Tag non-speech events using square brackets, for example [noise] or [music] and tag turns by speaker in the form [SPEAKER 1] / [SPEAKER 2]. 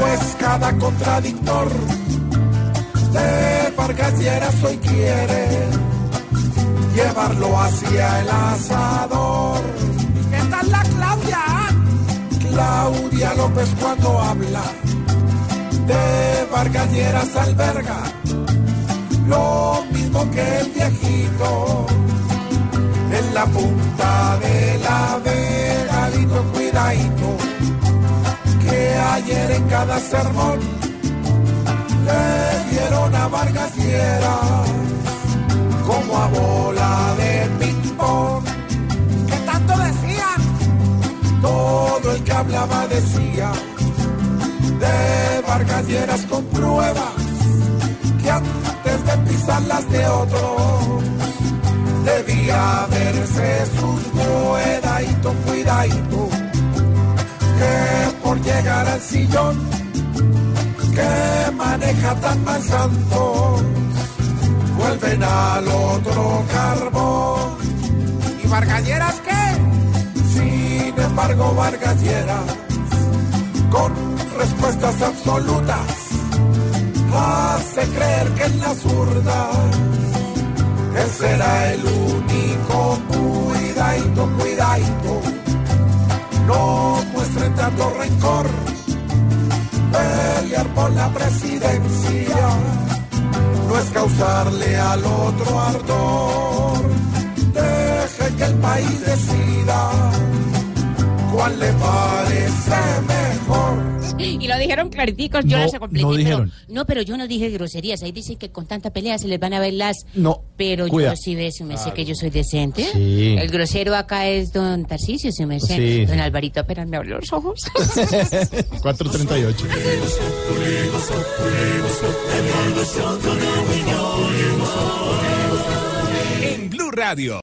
[SPEAKER 1] pues cada contradictor de Vargas Lleras hoy quiere llevarlo hacia el asador. ¿Qué tal la Claudia? Claudia López cuando habla de Vargas Lleras alberga lo mismo que el viejito en la punta de la en cada sermón le dieron a Vargas Lleras como a bola de ping-pong. ¿Qué tanto decían? Todo el que hablaba decía de Vargas Lleras con pruebas que antes de pisar las de otros debía verse sus cuidadito, cuidadito, por llegar al sillón que maneja tan mal santo, vuelven al otro carbón. ¿Y Vargalleras qué? Sin embargo, Vargalleras, con respuestas absolutas, hace creer que en la zurda él será el único cuidadito, cuidadito. Rencor, pelear por la presidencia no es causarle al otro ardor. Deje que el país decida cuál le parece mejor. [laughs]
[SPEAKER 2] Y lo dijeron clariticos, yo
[SPEAKER 3] No,
[SPEAKER 2] las completé.
[SPEAKER 3] no dijeron.
[SPEAKER 2] Pero, no, pero yo no dije groserías. Ahí dicen que con tanta pelea se les van a ver las.
[SPEAKER 3] No,
[SPEAKER 2] Pero
[SPEAKER 3] cuida.
[SPEAKER 2] yo sí ves, me sé que yo soy decente.
[SPEAKER 3] Sí.
[SPEAKER 2] El grosero acá es don Tarcisio, se me sé.
[SPEAKER 3] Sí,
[SPEAKER 2] Don
[SPEAKER 3] sí.
[SPEAKER 2] Alvarito apenas me abrió los ojos. [laughs]
[SPEAKER 3] 438.
[SPEAKER 4] En Blue Radio.